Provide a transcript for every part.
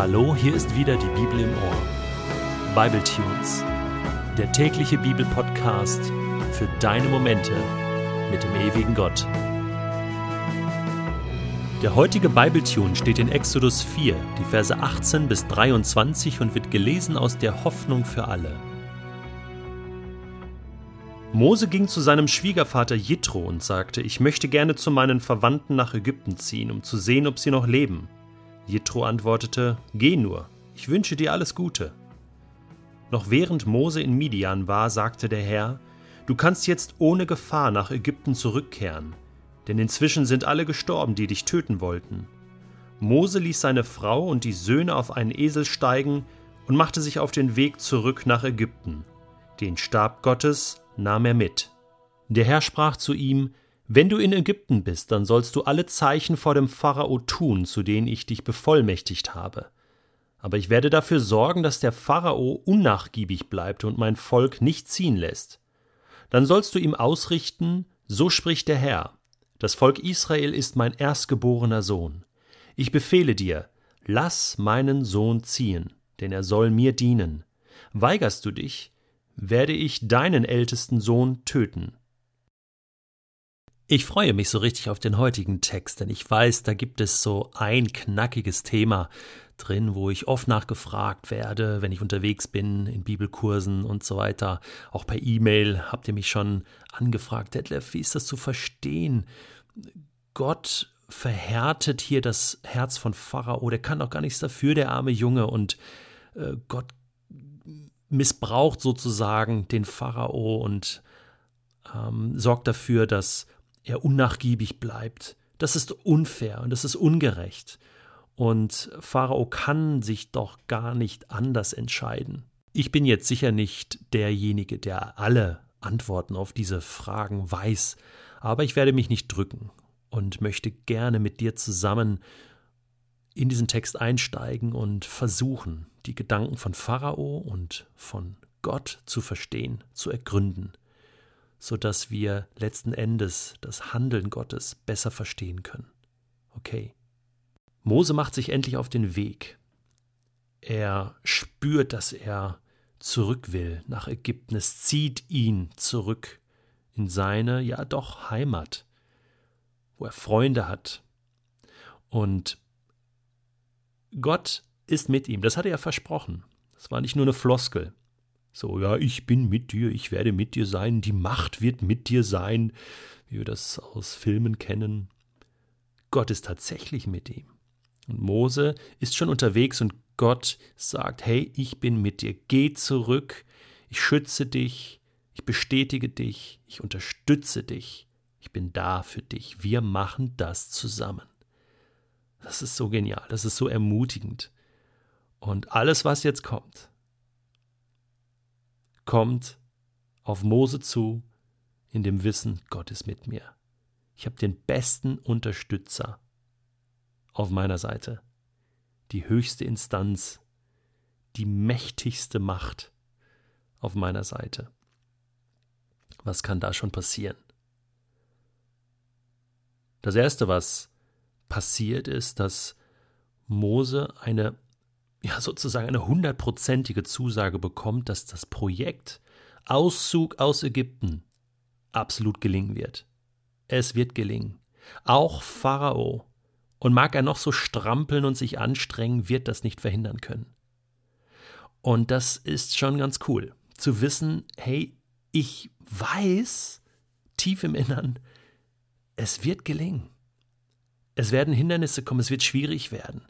Hallo, hier ist wieder die Bibel im Ohr. Bible Tunes, der tägliche Bibelpodcast für deine Momente mit dem ewigen Gott. Der heutige Bibletune steht in Exodus 4, die Verse 18 bis 23 und wird gelesen aus der Hoffnung für alle. Mose ging zu seinem Schwiegervater Jitro und sagte: Ich möchte gerne zu meinen Verwandten nach Ägypten ziehen, um zu sehen, ob sie noch leben. Jitro antwortete: Geh nur, ich wünsche dir alles Gute. Noch während Mose in Midian war, sagte der Herr: Du kannst jetzt ohne Gefahr nach Ägypten zurückkehren, denn inzwischen sind alle gestorben, die dich töten wollten. Mose ließ seine Frau und die Söhne auf einen Esel steigen und machte sich auf den Weg zurück nach Ägypten. Den Stab Gottes nahm er mit. Der Herr sprach zu ihm, Wenn du in Ägypten bist, dann sollst du alle Zeichen vor dem Pharao tun, zu denen ich dich bevollmächtigt habe. Aber ich werde dafür sorgen, dass der Pharao unnachgiebig bleibt und mein Volk nicht ziehen lässt. Dann sollst du ihm ausrichten, so spricht der Herr. Das Volk Israel ist mein erstgeborener Sohn. Ich befehle dir, lass meinen Sohn ziehen, denn er soll mir dienen. Weigerst du dich, werde ich deinen ältesten Sohn töten. Ich freue mich so richtig auf den heutigen Text, denn ich weiß, da gibt es so ein knackiges Thema drin, wo ich oft nachgefragt werde, wenn ich unterwegs bin, in Bibelkursen und so weiter. Auch per E-Mail habt ihr mich schon angefragt, Detlef, wie ist das zu verstehen? Gott verhärtet hier das Herz von Pharao, der kann doch gar nichts dafür, der arme Junge, und äh, Gott missbraucht sozusagen den Pharao und ähm, sorgt dafür, dass er unnachgiebig bleibt. Das ist unfair und das ist ungerecht. Und Pharao kann sich doch gar nicht anders entscheiden. Ich bin jetzt sicher nicht derjenige, der alle Antworten auf diese Fragen weiß, aber ich werde mich nicht drücken und möchte gerne mit dir zusammen in diesen Text einsteigen und versuchen, die Gedanken von Pharao und von Gott zu verstehen, zu ergründen, so dass wir letzten Endes das Handeln Gottes besser verstehen können. Okay. Mose macht sich endlich auf den Weg. Er spürt, dass er zurück will nach Ägypten. Es zieht ihn zurück in seine, ja doch, Heimat, wo er Freunde hat. Und Gott ist mit ihm. Das hat er versprochen. Das war nicht nur eine Floskel. So, ja, ich bin mit dir, ich werde mit dir sein, die Macht wird mit dir sein, wie wir das aus Filmen kennen. Gott ist tatsächlich mit ihm. Und Mose ist schon unterwegs und Gott sagt, hey, ich bin mit dir, geh zurück, ich schütze dich, ich bestätige dich, ich unterstütze dich, ich bin da für dich, wir machen das zusammen. Das ist so genial, das ist so ermutigend. Und alles, was jetzt kommt, kommt auf Mose zu, in dem Wissen, Gott ist mit mir. Ich habe den besten Unterstützer auf meiner Seite, die höchste Instanz, die mächtigste Macht auf meiner Seite. Was kann da schon passieren? Das Erste, was passiert ist, dass Mose eine ja sozusagen eine hundertprozentige Zusage bekommt, dass das Projekt Auszug aus Ägypten absolut gelingen wird. Es wird gelingen. Auch Pharao, und mag er noch so strampeln und sich anstrengen, wird das nicht verhindern können. Und das ist schon ganz cool, zu wissen, hey, ich weiß tief im Innern, es wird gelingen. Es werden Hindernisse kommen, es wird schwierig werden.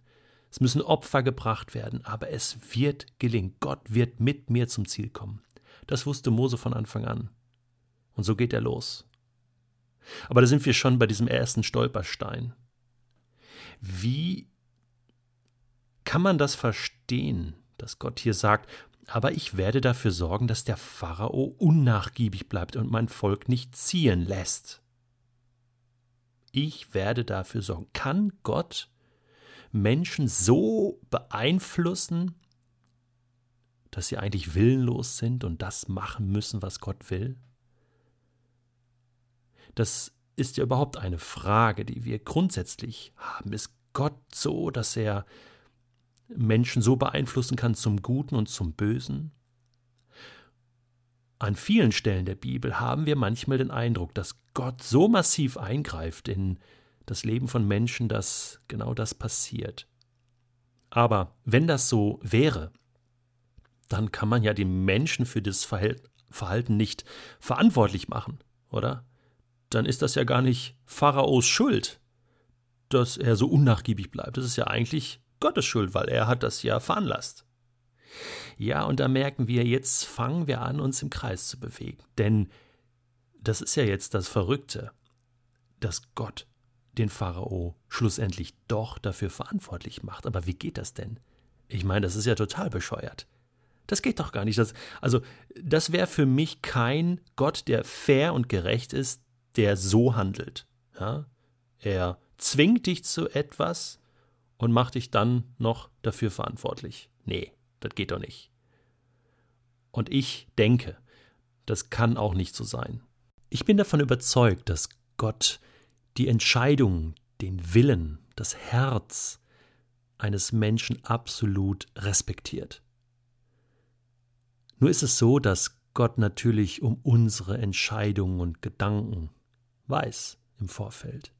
Es müssen Opfer gebracht werden, aber es wird gelingen. Gott wird mit mir zum Ziel kommen. Das wusste Mose von Anfang an. Und so geht er los. Aber da sind wir schon bei diesem ersten Stolperstein. Wie kann man das verstehen, dass Gott hier sagt, aber ich werde dafür sorgen, dass der Pharao unnachgiebig bleibt und mein Volk nicht ziehen lässt? Ich werde dafür sorgen. Kann Gott Menschen so beeinflussen, dass sie eigentlich willenlos sind und das machen müssen, was Gott will? Das ist ja überhaupt eine Frage, die wir grundsätzlich haben. Ist Gott so, dass er Menschen so beeinflussen kann zum Guten und zum Bösen? An vielen Stellen der Bibel haben wir manchmal den Eindruck, dass Gott so massiv eingreift in das Leben von Menschen, dass genau das passiert. Aber wenn das so wäre, dann kann man ja die Menschen für das Verhalten nicht verantwortlich machen, oder? Dann ist das ja gar nicht Pharaos Schuld, dass er so unnachgiebig bleibt. Das ist ja eigentlich Gottes Schuld, weil er hat das ja veranlasst. Ja, und da merken wir, jetzt fangen wir an, uns im Kreis zu bewegen. Denn das ist ja jetzt das Verrückte, dass Gott den Pharao schlussendlich doch dafür verantwortlich macht. Aber wie geht das denn? Ich meine, das ist ja total bescheuert. Das geht doch gar nicht. Das, also, das wäre für mich kein Gott, der fair und gerecht ist, der so handelt. Ja? Er zwingt dich zu etwas und macht dich dann noch dafür verantwortlich. Nee, das geht doch nicht. Und ich denke, das kann auch nicht so sein. Ich bin davon überzeugt, dass Gott die Entscheidung, den Willen, das Herz eines Menschen absolut respektiert. Nur ist es so, dass Gott natürlich um unsere Entscheidungen und Gedanken weiß im Vorfeld.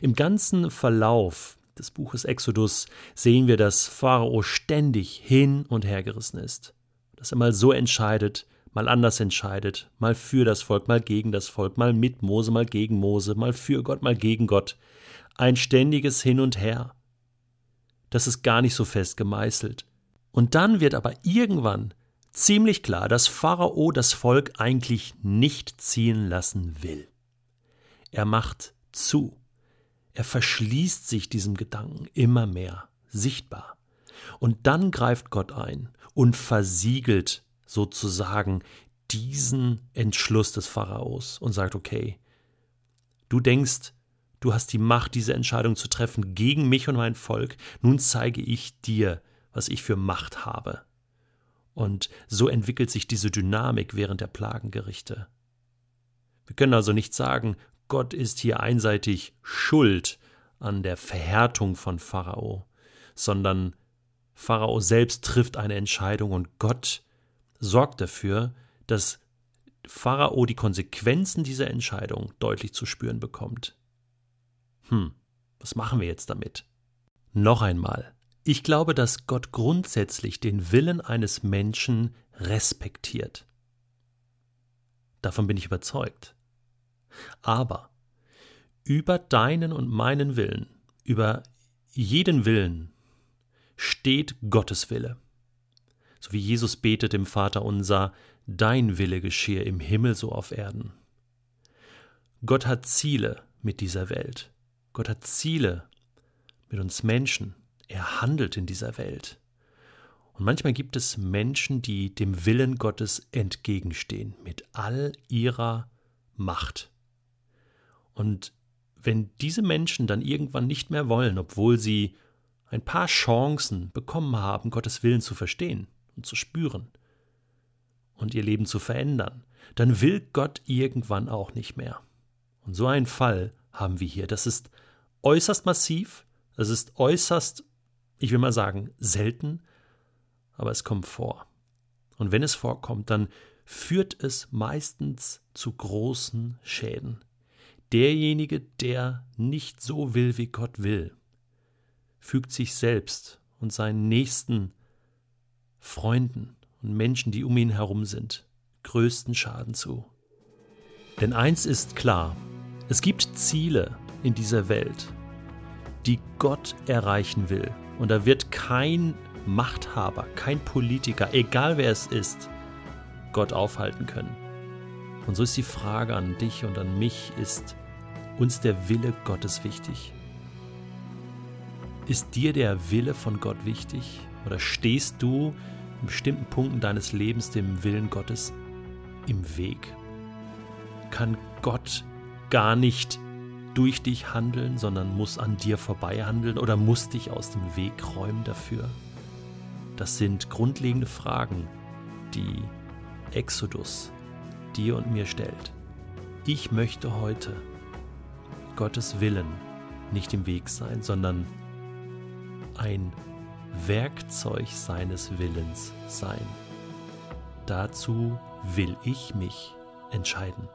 Im ganzen Verlauf des Buches Exodus sehen wir, dass Pharao ständig hin und her gerissen ist, dass er mal so entscheidet, mal anders entscheidet, mal für das Volk, mal gegen das Volk, mal mit Mose, mal gegen Mose, mal für Gott, mal gegen Gott. Ein ständiges Hin und Her. Das ist gar nicht so fest gemeißelt. Und dann wird aber irgendwann ziemlich klar, dass Pharao das Volk eigentlich nicht ziehen lassen will. Er macht zu. Er verschließt sich diesem Gedanken immer mehr, sichtbar. Und dann greift Gott ein und versiegelt sozusagen diesen Entschluss des Pharaos und sagt, okay, du denkst, du hast die Macht, diese Entscheidung zu treffen gegen mich und mein Volk, nun zeige ich dir, was ich für Macht habe. Und so entwickelt sich diese Dynamik während der Plagengerichte. Wir können also nicht sagen, Gott ist hier einseitig schuld an der Verhärtung von Pharao, sondern Pharao selbst trifft eine Entscheidung und Gott sorgt dafür, dass Pharao die Konsequenzen dieser Entscheidung deutlich zu spüren bekommt. Hm, was machen wir jetzt damit? Noch einmal, ich glaube, dass Gott grundsätzlich den Willen eines Menschen respektiert. Davon bin ich überzeugt. Aber über deinen und meinen Willen, über jeden Willen steht Gottes Wille. So wie Jesus betet im Vater unser, dein Wille geschehe im Himmel so auf Erden. Gott hat Ziele mit dieser Welt. Gott hat Ziele mit uns Menschen. Er handelt in dieser Welt. Und manchmal gibt es Menschen, die dem Willen Gottes entgegenstehen, mit all ihrer Macht. Und wenn diese Menschen dann irgendwann nicht mehr wollen, obwohl sie ein paar Chancen bekommen haben, Gottes Willen zu verstehen und zu spüren und ihr Leben zu verändern, dann will Gott irgendwann auch nicht mehr. Und so einen Fall haben wir hier. Das ist äußerst massiv, das ist äußerst ich will mal sagen, selten, aber es kommt vor. Und wenn es vorkommt, dann führt es meistens zu großen Schäden. Derjenige, der nicht so will, wie Gott will, fügt sich selbst und seinen nächsten Freunden und Menschen, die um ihn herum sind, größten Schaden zu. Denn eins ist klar, es gibt Ziele in dieser Welt, die Gott erreichen will und da wird kein Machthaber, kein Politiker, egal wer es ist, Gott aufhalten können. Und so ist die Frage an dich und an mich, ist uns der Wille Gottes wichtig? Ist dir der Wille von Gott wichtig? Oder stehst du in bestimmten Punkten deines Lebens dem Willen Gottes im Weg? Kann Gott gar nicht durch dich handeln, sondern muss an dir vorbei handeln oder muss dich aus dem Weg räumen dafür? Das sind grundlegende Fragen, die Exodus dir und mir stellt. Ich möchte heute Gottes Willen nicht im Weg sein, sondern ein Werkzeug seines Willens sein. Dazu will ich mich entscheiden.